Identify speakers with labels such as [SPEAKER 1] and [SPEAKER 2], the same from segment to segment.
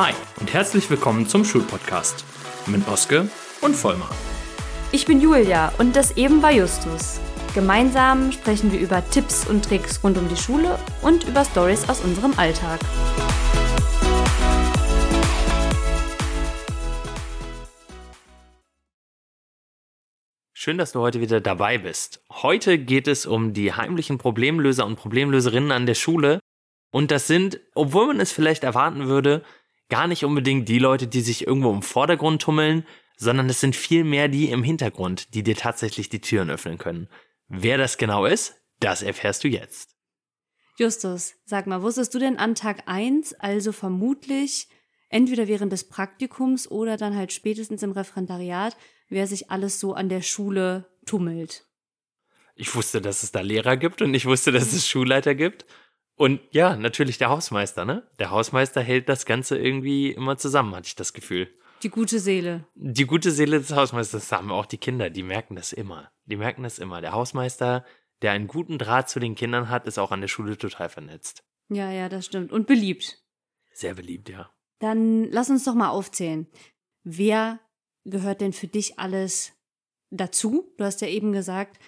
[SPEAKER 1] Hi und herzlich willkommen zum Schulpodcast mit Oske und Vollmar.
[SPEAKER 2] Ich bin Julia und das eben war Justus. Gemeinsam sprechen wir über Tipps und Tricks rund um die Schule und über Stories aus unserem Alltag.
[SPEAKER 1] Schön, dass du heute wieder dabei bist. Heute geht es um die heimlichen Problemlöser und Problemlöserinnen an der Schule. Und das sind, obwohl man es vielleicht erwarten würde, gar nicht unbedingt die Leute, die sich irgendwo im Vordergrund tummeln, sondern es sind vielmehr die im Hintergrund, die dir tatsächlich die Türen öffnen können. Wer das genau ist, das erfährst du jetzt.
[SPEAKER 2] Justus, sag mal, wusstest du denn an Tag 1, also vermutlich entweder während des Praktikums oder dann halt spätestens im Referendariat, wer sich alles so an der Schule tummelt?
[SPEAKER 1] Ich wusste, dass es da Lehrer gibt und ich wusste, dass es Schulleiter gibt. Und ja, natürlich der Hausmeister, ne? Der Hausmeister hält das Ganze irgendwie immer zusammen, hatte ich das Gefühl.
[SPEAKER 2] Die gute Seele.
[SPEAKER 1] Die gute Seele des Hausmeisters haben auch die Kinder, die merken das immer. Die merken das immer. Der Hausmeister, der einen guten Draht zu den Kindern hat, ist auch an der Schule total vernetzt.
[SPEAKER 2] Ja, ja, das stimmt. Und beliebt.
[SPEAKER 1] Sehr beliebt, ja.
[SPEAKER 2] Dann lass uns doch mal aufzählen. Wer gehört denn für dich alles dazu? Du hast ja eben gesagt,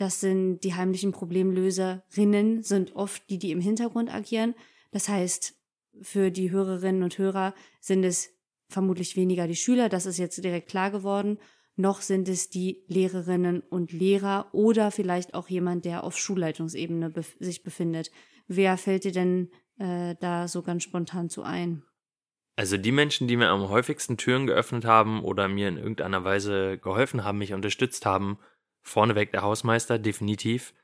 [SPEAKER 2] das sind die heimlichen Problemlöserinnen, sind oft die, die im Hintergrund agieren. Das heißt, für die Hörerinnen und Hörer sind es vermutlich weniger die Schüler, das ist jetzt direkt klar geworden, noch sind es die Lehrerinnen und Lehrer oder vielleicht auch jemand, der auf Schulleitungsebene bef sich befindet. Wer fällt dir denn äh, da so ganz spontan zu ein?
[SPEAKER 1] Also die Menschen, die mir am häufigsten Türen geöffnet haben oder mir in irgendeiner Weise geholfen haben, mich unterstützt haben, vorneweg der Hausmeister, definitiv.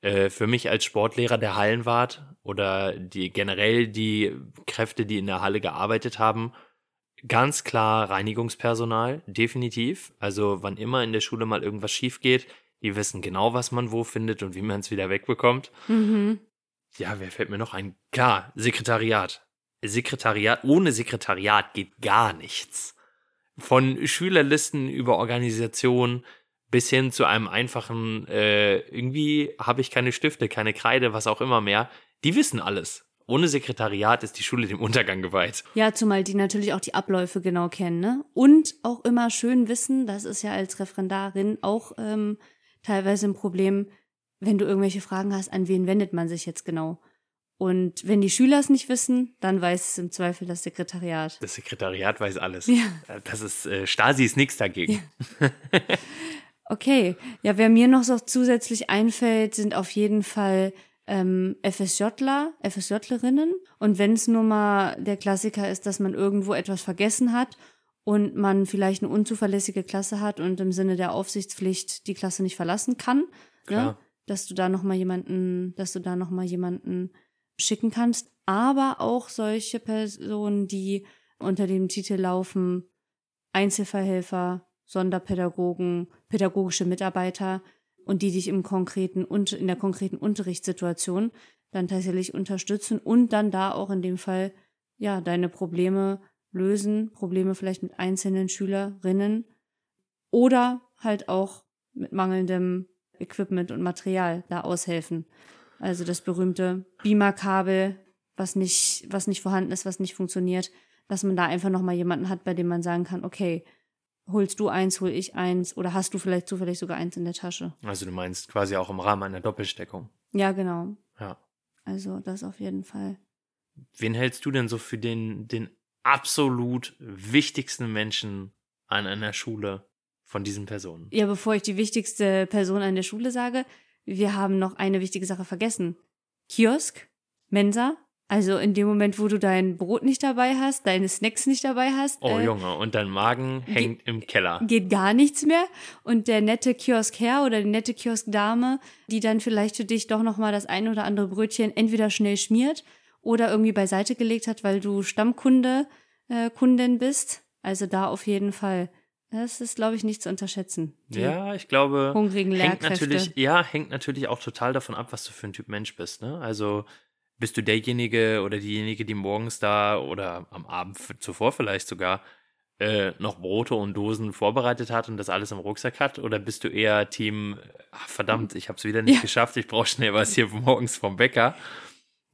[SPEAKER 1] Äh, für mich als Sportlehrer der Hallenwart oder die generell die Kräfte, die in der Halle gearbeitet haben, ganz klar Reinigungspersonal, definitiv. Also wann immer in der Schule mal irgendwas schief geht, die wissen genau, was man wo findet und wie man es wieder wegbekommt.
[SPEAKER 2] Mhm.
[SPEAKER 1] Ja, wer fällt mir noch ein? Klar, Sekretariat. Sekretariat, ohne Sekretariat geht gar nichts. Von Schülerlisten über Organisation, bis hin zu einem einfachen, äh, irgendwie habe ich keine Stifte, keine Kreide, was auch immer mehr. Die wissen alles. Ohne Sekretariat ist die Schule dem Untergang geweiht.
[SPEAKER 2] Ja, zumal die natürlich auch die Abläufe genau kennen, ne? Und auch immer schön wissen, das ist ja als Referendarin auch ähm, teilweise ein Problem, wenn du irgendwelche Fragen hast, an wen wendet man sich jetzt genau? Und wenn die Schüler es nicht wissen, dann weiß es im Zweifel das Sekretariat.
[SPEAKER 1] Das Sekretariat weiß alles.
[SPEAKER 2] Ja.
[SPEAKER 1] Das ist, äh, Stasi ist nichts dagegen.
[SPEAKER 2] Ja. Okay, ja, wer mir noch so zusätzlich einfällt, sind auf jeden Fall ähm, FSJler, FSJlerinnen. Und wenn es nur mal der Klassiker ist, dass man irgendwo etwas vergessen hat und man vielleicht eine unzuverlässige Klasse hat und im Sinne der Aufsichtspflicht die Klasse nicht verlassen kann, ne? dass du da noch mal jemanden, dass du da noch mal jemanden schicken kannst. Aber auch solche Personen, die unter dem Titel laufen, Einzelverhelfer, Sonderpädagogen, pädagogische Mitarbeiter und die dich im konkreten und in der konkreten Unterrichtssituation dann tatsächlich unterstützen und dann da auch in dem Fall ja deine Probleme lösen, Probleme vielleicht mit einzelnen Schülerinnen oder halt auch mit mangelndem Equipment und Material da aushelfen. Also das berühmte Beamer-Kabel, was nicht, was nicht vorhanden ist, was nicht funktioniert, dass man da einfach nochmal jemanden hat, bei dem man sagen kann, okay, holst du eins, hol ich eins oder hast du vielleicht zufällig sogar eins in der Tasche.
[SPEAKER 1] Also du meinst quasi auch im Rahmen einer Doppelsteckung.
[SPEAKER 2] Ja, genau.
[SPEAKER 1] Ja.
[SPEAKER 2] Also das auf jeden Fall.
[SPEAKER 1] Wen hältst du denn so für den, den absolut wichtigsten Menschen an einer Schule von diesen Personen?
[SPEAKER 2] Ja, bevor ich die wichtigste Person an der Schule sage, wir haben noch eine wichtige Sache vergessen. Kiosk, Mensa, also in dem Moment, wo du dein Brot nicht dabei hast, deine Snacks nicht dabei hast.
[SPEAKER 1] Oh äh, Junge, und dein Magen hängt im Keller.
[SPEAKER 2] Geht gar nichts mehr. Und der nette Kioskherr oder die nette Kioskdame, die dann vielleicht für dich doch nochmal das ein oder andere Brötchen entweder schnell schmiert oder irgendwie beiseite gelegt hat, weil du Stammkunde, äh, Kundin bist. Also da auf jeden Fall. Das ist, glaube ich, nicht zu unterschätzen.
[SPEAKER 1] Ja, ich glaube,
[SPEAKER 2] hungrigen
[SPEAKER 1] hängt natürlich, ja, hängt natürlich auch total davon ab, was du für ein Typ Mensch bist. Ne? Also bist du derjenige oder diejenige, die morgens da oder am Abend zuvor vielleicht sogar äh, noch Brote und Dosen vorbereitet hat und das alles im Rucksack hat? Oder bist du eher Team, ach, verdammt, ich habe es wieder nicht
[SPEAKER 2] Ja.
[SPEAKER 1] geschafft, ich brauche schnell was hier morgens vom Bäcker?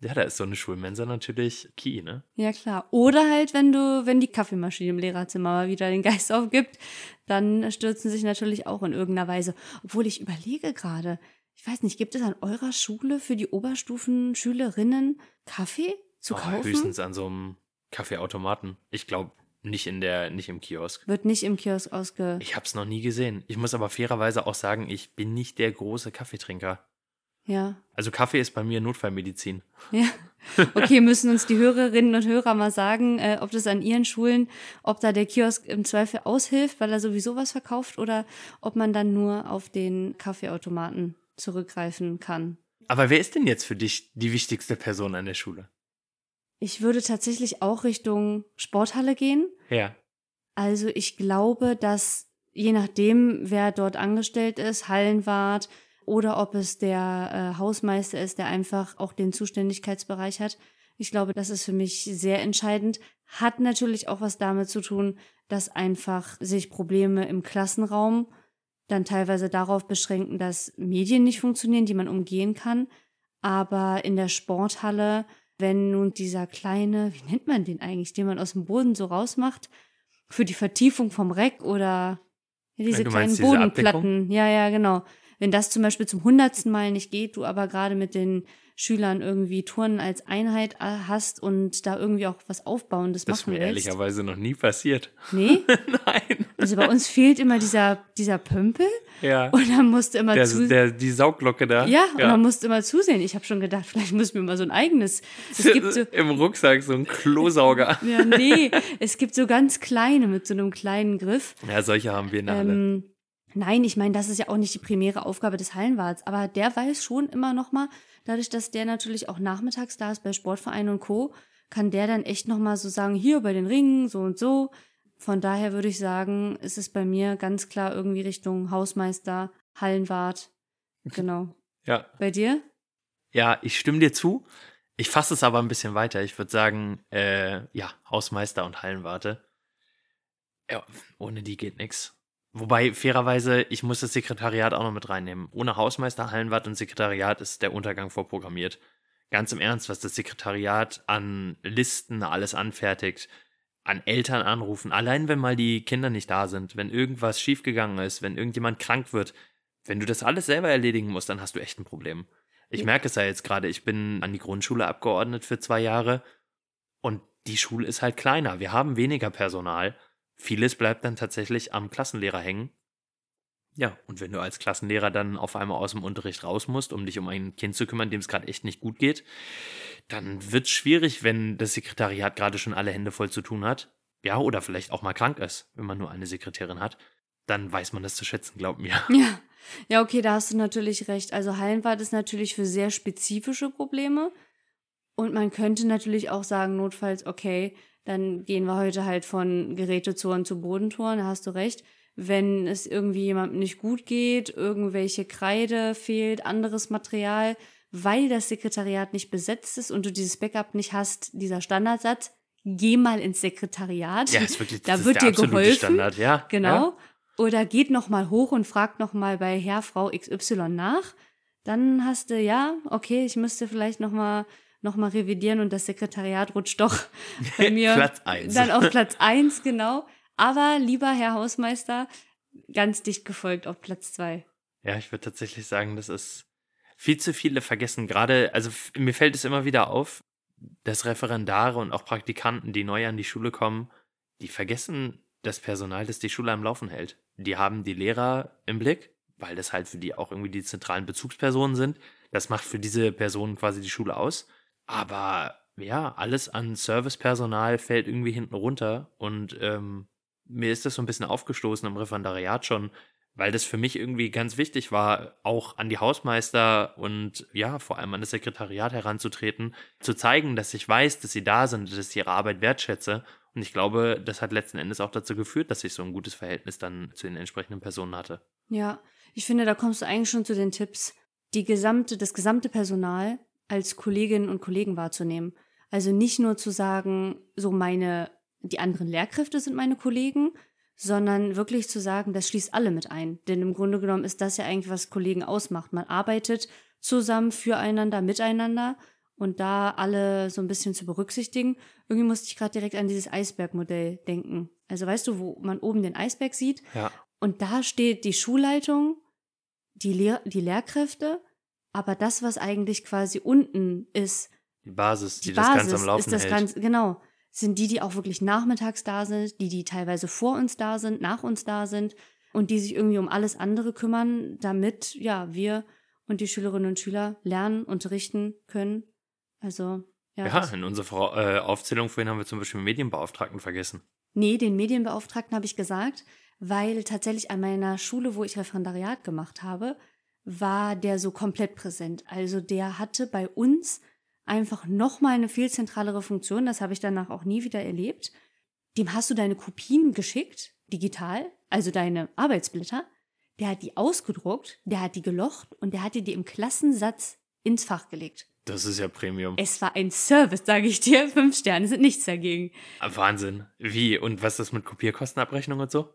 [SPEAKER 1] Ja, da ist so eine Schulmensa natürlich key, ne?
[SPEAKER 2] Ja, klar. Oder halt, wenn du, wenn die Kaffeemaschine im Lehrerzimmer mal wieder den Geist aufgibt, dann stürzen sich natürlich auch in irgendeiner Weise. Obwohl ich überlege gerade, ich weiß nicht, gibt es an eurer Schule für die Oberstufenschülerinnen Kaffee zu
[SPEAKER 1] Oh,
[SPEAKER 2] kaufen?
[SPEAKER 1] höchstens an so einem Kaffeeautomaten. Ich glaube, nicht in der, nicht im Kiosk.
[SPEAKER 2] Wird nicht im Kiosk ausge.
[SPEAKER 1] Ich habe es noch nie gesehen. Ich muss aber fairerweise auch sagen, ich bin nicht der große Kaffeetrinker.
[SPEAKER 2] Ja.
[SPEAKER 1] Also Kaffee ist bei mir Notfallmedizin.
[SPEAKER 2] Ja. Okay, müssen uns die Hörerinnen und Hörer mal sagen, äh, ob das an ihren Schulen, ob da der Kiosk im Zweifel aushilft, weil er sowieso was verkauft, oder ob man dann nur auf den Kaffeeautomaten zurückgreifen kann.
[SPEAKER 1] Aber wer ist denn jetzt für dich die wichtigste Person an der Schule?
[SPEAKER 2] Ich würde tatsächlich auch Richtung Sporthalle gehen.
[SPEAKER 1] Ja.
[SPEAKER 2] Also ich glaube, dass je nachdem, wer dort angestellt ist, Hallenwart oder ob es der äh, Hausmeister ist, der einfach auch den Zuständigkeitsbereich hat. Ich glaube, das ist für mich sehr entscheidend. Hat natürlich auch was damit zu tun, dass einfach sich Probleme im Klassenraum dann teilweise darauf beschränken, dass Medien nicht funktionieren, die man umgehen kann. Aber in der Sporthalle, wenn nun dieser kleine, wie nennt man den eigentlich, den man aus dem Boden so rausmacht, für die Vertiefung vom Reck oder ja, diese kleinen
[SPEAKER 1] meinst diese
[SPEAKER 2] Bodenplatten. Ja, ja, genau. Wenn das zum Beispiel zum hundertsten Mal nicht geht, du aber gerade mit den Schülern irgendwie Turnen als Einheit äh, hast und da irgendwie auch was Aufbauendes
[SPEAKER 1] Das ist
[SPEAKER 2] machen
[SPEAKER 1] mir
[SPEAKER 2] willst.
[SPEAKER 1] ehrlicherweise noch nie passiert.
[SPEAKER 2] Nee?
[SPEAKER 1] Nein.
[SPEAKER 2] Also bei uns fehlt immer dieser, dieser Pömpel
[SPEAKER 1] Ja.
[SPEAKER 2] und dann musst du immer
[SPEAKER 1] Der,
[SPEAKER 2] zu
[SPEAKER 1] der, die Saugglocke da.
[SPEAKER 2] ja, und dann musst du immer zusehen. Ich habe schon gedacht, vielleicht müssen wir mal so ein eigenes. Es gibt so,
[SPEAKER 1] Im Rucksack so ein Klosauger.
[SPEAKER 2] ja, nee, es gibt so ganz kleine mit so einem kleinen Griff.
[SPEAKER 1] ja, solche haben wir in der.
[SPEAKER 2] Ähm, nein, ich meine, das ist ja auch nicht die primäre Aufgabe des Hallenwarts, aber der weiß schon immer noch mal, dadurch, dass der natürlich auch nachmittags da ist bei Sportvereinen und Co., kann der dann echt noch mal so sagen, hier bei den Ringen, so und so. Von daher würde ich sagen, ist es bei mir ganz klar irgendwie Richtung Hausmeister, Hallenwart. Genau.
[SPEAKER 1] Ja.
[SPEAKER 2] Bei dir?
[SPEAKER 1] Ja, ich stimme dir zu. Ich fasse es aber ein bisschen weiter. Ich würde sagen, äh, ja, Hausmeister und Hallenwarte. Ja, ohne die geht nix. Wobei, fairerweise, ich muss das Sekretariat auch noch mit reinnehmen. Ohne Hausmeister, Hallenwart und Sekretariat ist der Untergang vorprogrammiert. Ganz im Ernst, was das Sekretariat an Listen alles anfertigt, an Eltern anrufen, allein wenn mal die Kinder nicht da sind, wenn irgendwas schiefgegangen ist, wenn irgendjemand krank wird, wenn du das alles selber erledigen musst, dann hast du echt ein Problem. Ich merke es ja jetzt gerade, ich bin an die Grundschule abgeordnet für zwei Jahre und die Schule ist halt kleiner. Wir haben weniger Personal. Vieles bleibt dann tatsächlich am Klassenlehrer hängen. Ja, und wenn du als Klassenlehrer dann auf einmal aus dem Unterricht raus musst, um dich um ein Kind zu kümmern, dem es gerade echt nicht gut geht, dann wird es schwierig, wenn das Sekretariat gerade schon alle Hände voll zu tun hat. Ja, oder vielleicht auch mal krank ist, wenn man nur eine Sekretärin hat. Dann weiß man das zu schätzen, glaub mir.
[SPEAKER 2] Ja. Ja, okay, da hast du natürlich recht. Also Hallenwart ist natürlich für sehr spezifische Probleme. Und man könnte natürlich auch sagen, notfalls, okay, dann gehen wir heute halt von Gerätetoren zu Bodentoren, da hast du recht. Wenn es irgendwie jemandem nicht gut geht, irgendwelche Kreide fehlt, anderes Material, weil das Sekretariat nicht besetzt ist und du dieses Backup nicht hast, dieser Standardsatz, geh mal ins Sekretariat.
[SPEAKER 1] Ja, ist wirklich
[SPEAKER 2] da
[SPEAKER 1] das
[SPEAKER 2] wird
[SPEAKER 1] ist der
[SPEAKER 2] dir geholfen.
[SPEAKER 1] Standard, ja.
[SPEAKER 2] Genau.
[SPEAKER 1] Ja.
[SPEAKER 2] Oder geht noch mal hoch und fragt noch mal bei Herr, Frau XY nach. Dann hast du, ja, okay, ich müsste vielleicht noch mal, noch mal revidieren und das Sekretariat rutscht doch bei mir
[SPEAKER 1] Platz eins.
[SPEAKER 2] dann auf Platz eins genau. Aber lieber Herr Hausmeister, ganz dicht gefolgt auf Platz zwei.
[SPEAKER 1] Ja, ich würde tatsächlich sagen, das ist viel zu viele vergessen. Gerade, also mir fällt es immer wieder auf, dass Referendare und auch Praktikanten, die neu an die Schule kommen, die vergessen das Personal, das die Schule am Laufen hält. Die haben die Lehrer im Blick, weil das halt für die auch irgendwie die zentralen Bezugspersonen sind. Das macht für diese Personen quasi die Schule aus. Aber ja, alles an Servicepersonal fällt irgendwie hinten runter und ähm, mir ist das so ein bisschen aufgestoßen im Referendariat schon, weil das für mich irgendwie ganz wichtig war, auch an die Hausmeister und ja, vor allem an das Sekretariat heranzutreten, zu zeigen, dass ich weiß, dass sie da sind, dass ich ihre Arbeit wertschätze. Und ich glaube, das hat letzten Endes auch dazu geführt, dass ich so ein gutes Verhältnis dann zu den entsprechenden Personen hatte.
[SPEAKER 2] Ja, ich finde, da kommst du eigentlich schon zu den Tipps, die gesamte, das gesamte Personal als Kolleginnen und Kollegen wahrzunehmen. Also nicht nur zu sagen, so meine, die anderen Lehrkräfte sind meine Kollegen, sondern wirklich zu sagen, das schließt alle mit ein. Denn im Grunde genommen ist das ja eigentlich, was Kollegen ausmacht. Man arbeitet zusammen, füreinander, miteinander. und da alle so ein bisschen zu berücksichtigen. Irgendwie musste ich gerade direkt an dieses Eisbergmodell denken. Also weißt du, wo man oben den Eisberg sieht
[SPEAKER 1] Ja.
[SPEAKER 2] und da steht die Schulleitung, die, Lehr die Lehrkräfte, aber das, was eigentlich quasi unten ist,
[SPEAKER 1] Die Basis, die,
[SPEAKER 2] die
[SPEAKER 1] das
[SPEAKER 2] Basis
[SPEAKER 1] Ganze am Laufen
[SPEAKER 2] ist das
[SPEAKER 1] hält.
[SPEAKER 2] Ganze, genau, sind die, die auch wirklich nachmittags da sind, die, die teilweise vor uns da sind, nach uns da sind und die sich irgendwie um alles andere kümmern, damit, ja, wir und die Schülerinnen und Schüler lernen, unterrichten können. Also, ja.
[SPEAKER 1] ja,
[SPEAKER 2] das-
[SPEAKER 1] in unserer äh, Aufzählung vorhin haben wir zum Beispiel den Medienbeauftragten vergessen.
[SPEAKER 2] Nee, den Medienbeauftragten habe ich gesagt, weil tatsächlich an meiner Schule, wo ich Referendariat gemacht habe, war der so komplett präsent. Also der hatte bei uns einfach nochmal eine viel zentralere Funktion. Das habe ich danach auch nie wieder erlebt. Dem hast du deine Kopien geschickt, digital, also deine Arbeitsblätter. Der hat die ausgedruckt, der hat die gelocht und der hat dir die im Klassensatz ins Fach gelegt.
[SPEAKER 1] Das ist ja Premium.
[SPEAKER 2] Es war ein Service, sage ich dir. Fünf Sterne sind nichts dagegen.
[SPEAKER 1] Ah, Wahnsinn. Wie? Und was ist das mit Kopierkostenabrechnung und so?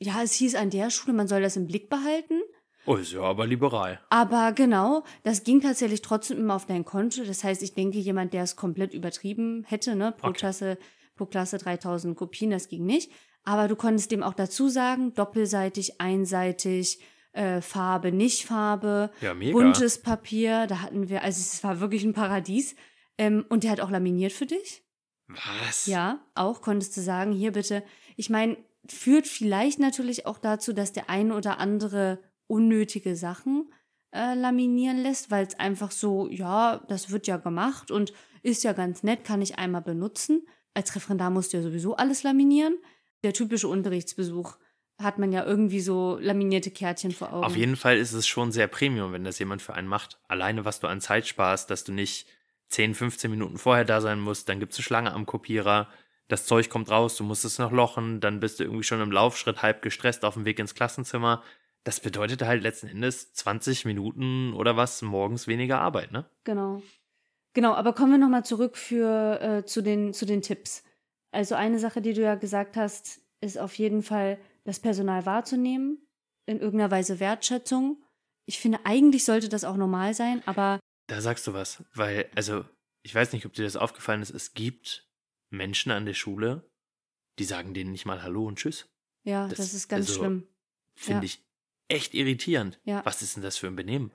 [SPEAKER 2] Ja, es hieß an der Schule, man soll das im Blick behalten.
[SPEAKER 1] Oh, ist ja aber liberal.
[SPEAKER 2] Aber genau, das ging tatsächlich trotzdem immer auf dein Konto. Das heißt, ich denke, jemand, der es komplett übertrieben hätte, ne, pro
[SPEAKER 1] Okay.
[SPEAKER 2] Klasse, pro Klasse 3000 Kopien, das ging nicht. Aber du konntest dem auch dazu sagen, doppelseitig, einseitig, äh, Farbe, nicht Farbe,
[SPEAKER 1] Ja, mega.
[SPEAKER 2] buntes Papier. Da hatten wir, also es war wirklich ein Paradies. Ähm, und der hat auch laminiert für dich.
[SPEAKER 1] Was?
[SPEAKER 2] Ja, auch konntest du sagen, hier bitte. Ich meine, führt vielleicht natürlich auch dazu, dass der eine oder andere unnötige Sachen äh, laminieren lässt, weil es einfach so, ja, das wird ja gemacht und ist ja ganz nett, kann ich einmal benutzen. Als Referendar musst du ja sowieso alles laminieren. Der typische Unterrichtsbesuch hat man ja irgendwie so laminierte Kärtchen vor Augen.
[SPEAKER 1] Auf jeden Fall ist es schon sehr Premium, wenn das jemand für einen macht. Alleine, was du an Zeit sparst, dass du nicht 10, 15 Minuten vorher da sein musst, dann gibt's eine Schlange am Kopierer, das Zeug kommt raus, du musst es noch lochen, dann bist du irgendwie schon im Laufschritt halb gestresst auf dem Weg ins Klassenzimmer. Das bedeutet halt letzten Endes 20 Minuten oder was morgens weniger Arbeit, ne?
[SPEAKER 2] Genau. Genau, aber kommen wir nochmal zurück für, äh, zu, den, zu den Tipps. Also eine Sache, die du ja gesagt hast, ist auf jeden Fall, das Personal wahrzunehmen, in irgendeiner Weise Wertschätzung. Ich finde, eigentlich sollte das auch normal sein, aber
[SPEAKER 1] Da sagst du was, weil, also, ich weiß nicht, ob dir das aufgefallen ist, es gibt Menschen an der Schule, die sagen denen nicht mal Hallo und Tschüss.
[SPEAKER 2] ja,
[SPEAKER 1] Das-
[SPEAKER 2] das, ist ganz
[SPEAKER 1] also-
[SPEAKER 2] schlimm.
[SPEAKER 1] Finde
[SPEAKER 2] Ja.
[SPEAKER 1] ich echt irritierend.
[SPEAKER 2] Ja.
[SPEAKER 1] Was ist denn das für ein Benehmen?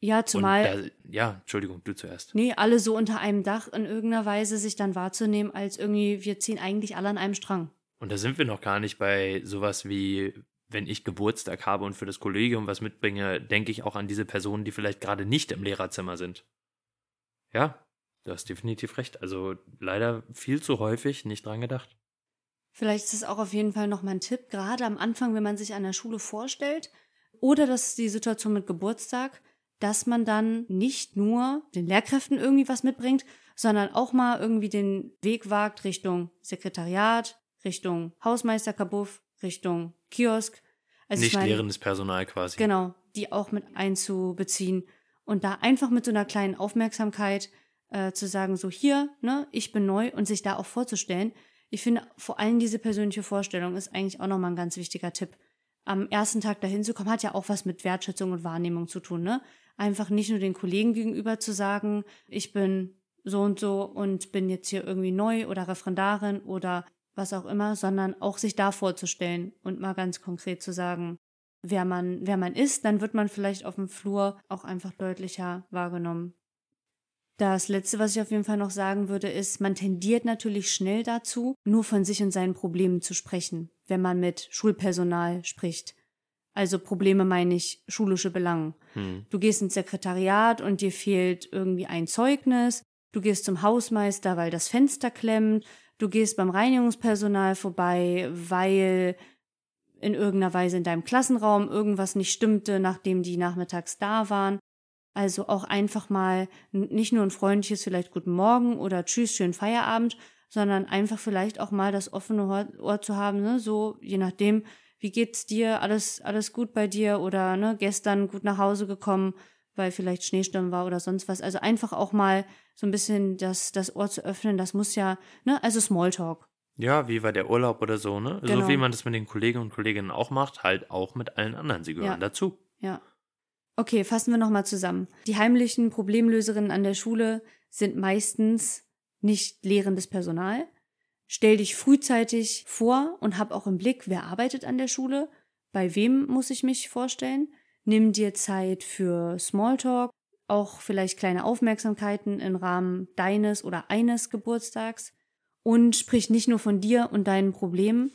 [SPEAKER 2] Ja, zumal,
[SPEAKER 1] da, ja, Entschuldigung, du zuerst.
[SPEAKER 2] nee, alle so unter einem Dach in irgendeiner Weise sich dann wahrzunehmen, als irgendwie, wir ziehen eigentlich alle an einem Strang.
[SPEAKER 1] Und da sind wir noch gar nicht bei sowas wie, wenn ich Geburtstag habe und für das Kollegium was mitbringe, denke ich auch an diese Personen, die vielleicht gerade nicht im Lehrerzimmer sind. Ja, du hast definitiv recht. Also leider viel zu häufig nicht dran gedacht.
[SPEAKER 2] Vielleicht ist es auch auf jeden Fall nochmal ein Tipp, gerade am Anfang, wenn man sich an der Schule vorstellt, oder das ist die Situation mit Geburtstag, dass man dann nicht nur den Lehrkräften irgendwie was mitbringt, sondern auch mal irgendwie den Weg wagt Richtung Sekretariat, Richtung Hausmeister Kabuff, Richtung Kiosk. Also
[SPEAKER 1] nicht
[SPEAKER 2] ich
[SPEAKER 1] lehrendes Personal quasi.
[SPEAKER 2] Genau, die auch mit einzubeziehen und da einfach mit so einer kleinen Aufmerksamkeit äh, zu sagen, so hier, ne, ich bin neu und sich da auch vorzustellen. Ich finde, vor allem diese persönliche Vorstellung ist eigentlich auch nochmal ein ganz wichtiger Tipp. Am ersten Tag dahin zu kommen, hat ja auch was mit Wertschätzung und Wahrnehmung zu tun, ne? Einfach nicht nur den Kollegen gegenüber zu sagen, ich bin so und so und bin jetzt hier irgendwie neu oder Referendarin oder was auch immer, sondern auch sich da vorzustellen und mal ganz konkret zu sagen, wer man, wer man ist, dann wird man vielleicht auf dem Flur auch einfach deutlicher wahrgenommen. Das letzte, was ich auf jeden Fall noch sagen würde, ist, man tendiert natürlich schnell dazu, nur von sich und seinen Problemen zu sprechen, wenn man mit Schulpersonal spricht. Also Probleme meine ich schulische Belangen.
[SPEAKER 1] Hm.
[SPEAKER 2] Du gehst ins Sekretariat und dir fehlt irgendwie ein Zeugnis. Du gehst zum Hausmeister, weil das Fenster klemmt. Du gehst beim Reinigungspersonal vorbei, weil in irgendeiner Weise in deinem Klassenraum irgendwas nicht stimmte, nachdem die nachmittags da waren. Also auch einfach mal nicht nur ein freundliches vielleicht Guten Morgen oder Tschüss, schönen Feierabend, sondern einfach vielleicht auch mal das offene Ohr, Ohr zu haben, ne? so je nachdem, wie geht's dir, alles, alles gut bei dir oder ne, gestern gut nach Hause gekommen, weil vielleicht Schneesturm war oder sonst was. Also einfach auch mal so ein bisschen das, das Ohr zu öffnen, das muss ja, ne, also Smalltalk.
[SPEAKER 1] Ja, wie war der Urlaub oder so, ne?
[SPEAKER 2] Genau.
[SPEAKER 1] So wie man das mit den Kollegen und Kolleginnen auch macht, halt auch mit allen anderen. Sie gehören
[SPEAKER 2] Ja.
[SPEAKER 1] dazu.
[SPEAKER 2] Ja. Okay, fassen wir nochmal zusammen. Die heimlichen Problemlöserinnen an der Schule sind meistens nicht lehrendes Personal. Stell dich frühzeitig vor und hab auch im Blick, wer arbeitet an der Schule, bei wem muss ich mich vorstellen. Nimm dir Zeit für Smalltalk, auch vielleicht kleine Aufmerksamkeiten im Rahmen deines oder eines Geburtstags und sprich nicht nur von dir und deinen Problemen,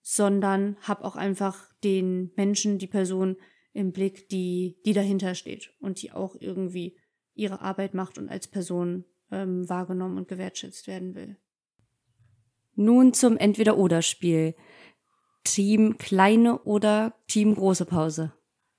[SPEAKER 2] sondern hab auch einfach den Menschen, die Person im Blick, die, die dahinter steht und die auch irgendwie ihre Arbeit macht und als Person ähm, wahrgenommen und gewertschätzt werden will. Nun zum Entweder-Oder-Spiel. Team kleine oder Team große Pause?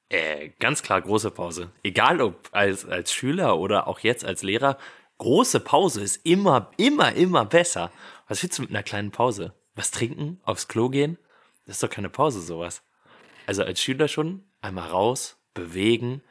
[SPEAKER 1] Äh, ganz klar große Pause. Egal ob als, als Schüler oder auch jetzt als Lehrer, große Pause ist immer, immer, immer besser. Was willst du mit einer kleinen Pause? Was trinken? Aufs Klo gehen? Das ist doch keine Pause, sowas. Also als Schüler schon einmal raus, bewegen,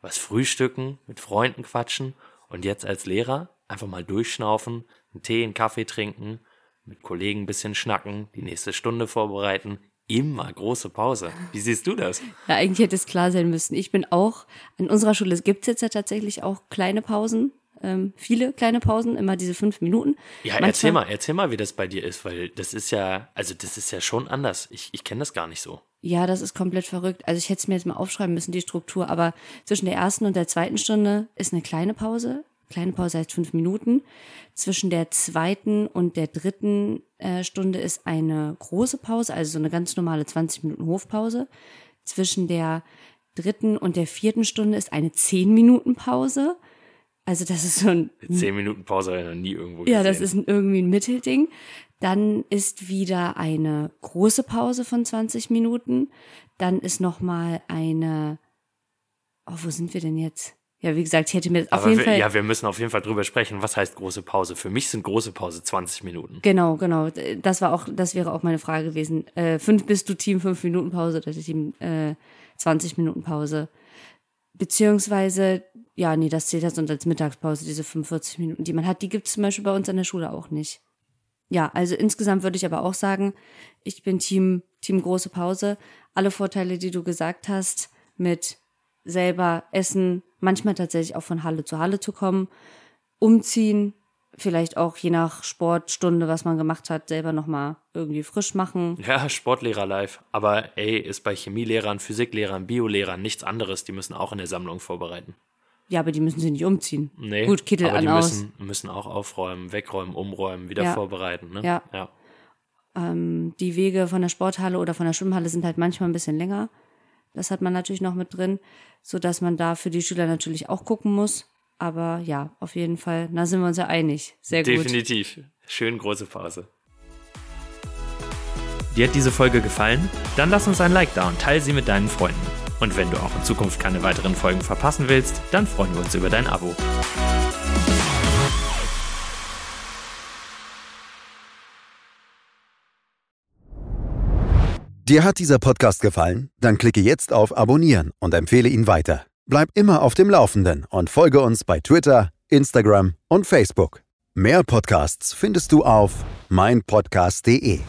[SPEAKER 1] was frühstücken, mit Freunden quatschen und jetzt als Lehrer einfach mal durchschnaufen, einen Tee, einen Kaffee trinken, mit Kollegen ein bisschen schnacken, die nächste Stunde vorbereiten. Immer große Pause. Wie siehst du das?
[SPEAKER 2] Ja, eigentlich hätte es klar sein müssen. Ich bin auch, an unserer Schule gibt es jetzt ja tatsächlich auch kleine Pausen, ähm, viele kleine Pausen, immer diese fünf Minuten.
[SPEAKER 1] Ja, Manchmal, erzähl mal, erzähl mal, wie das bei dir ist, weil das ist ja, also das ist ja schon anders. Ich, ich kenne das gar nicht so.
[SPEAKER 2] Ja, das ist komplett verrückt. Also ich hätte es mir jetzt mal aufschreiben müssen, die Struktur, aber zwischen der ersten und der zweiten Stunde ist eine kleine Pause. Kleine Pause heißt fünf Minuten. Zwischen der zweiten und der dritten äh, Stunde ist eine große Pause, also so eine ganz normale 20 Minuten Hofpause. Zwischen der dritten und der vierten Stunde ist eine 10 Minuten Pause. Also das ist so ein...
[SPEAKER 1] Zehn Minuten Pause habe ich noch nie irgendwo gesehen.
[SPEAKER 2] Ja, das ist ein, irgendwie ein Mittelding. Dann ist wieder eine große Pause von 20 Minuten. Dann ist noch mal eine... Oh, wo sind wir denn jetzt? Ja, wie gesagt, ich hätte mir auf
[SPEAKER 1] Aber
[SPEAKER 2] jeden
[SPEAKER 1] wir,
[SPEAKER 2] Fall...
[SPEAKER 1] Ja, wir müssen auf jeden Fall drüber sprechen. Was heißt große Pause? Für mich sind große Pause 20 Minuten.
[SPEAKER 2] Genau, genau. Das war auch, das wäre auch meine Frage gewesen. Äh, fünf bist du Team fünf Minuten Pause oder Team äh, 20 Minuten Pause? Beziehungsweise, ja, nee, das zählt ja sonst als Mittagspause, diese 45 Minuten, die man hat. Die gibt es zum Beispiel bei uns an der Schule auch nicht. Ja, also insgesamt würde ich aber auch sagen, ich bin Team, Team große Pause. Alle Vorteile, die du gesagt hast, mit selber essen, manchmal tatsächlich auch von Halle zu Halle zu kommen, umziehen, vielleicht auch je nach Sportstunde, was man gemacht hat, selber nochmal irgendwie frisch machen.
[SPEAKER 1] Ja, Sportlehrer live. Aber ey, ist bei Chemielehrern, Physiklehrern, Biolehrern nichts anderes. Die müssen auch in der Sammlung vorbereiten.
[SPEAKER 2] Ja, aber die müssen sie nicht umziehen.
[SPEAKER 1] Nee,
[SPEAKER 2] Gut, Kittel
[SPEAKER 1] aber
[SPEAKER 2] an
[SPEAKER 1] die
[SPEAKER 2] aus.
[SPEAKER 1] müssen, müssen auch aufräumen, wegräumen, umräumen, wieder
[SPEAKER 2] Ja.
[SPEAKER 1] vorbereiten. Ne?
[SPEAKER 2] Ja.
[SPEAKER 1] ja.
[SPEAKER 2] Ähm, die Wege von der Sporthalle oder von der Schwimmhalle sind halt manchmal ein bisschen länger. Das hat man natürlich noch mit drin, so dass man da für die Schüler natürlich auch gucken muss. Aber ja, auf jeden Fall, da sind wir uns ja einig. Sehr gut.
[SPEAKER 1] Definitiv. Schön große Pause. Dir hat diese Folge gefallen? Dann lass uns ein Like da und teile sie mit deinen Freunden. Und wenn du auch in Zukunft keine weiteren Folgen verpassen willst, dann freuen wir uns über dein Abo.
[SPEAKER 3] Dir hat dieser Podcast gefallen? Dann klicke jetzt auf Abonnieren und empfehle ihn weiter. Bleib immer auf dem Laufenden und folge uns bei Twitter, Instagram und Facebook. Mehr Podcasts findest du auf meinpodcast.de.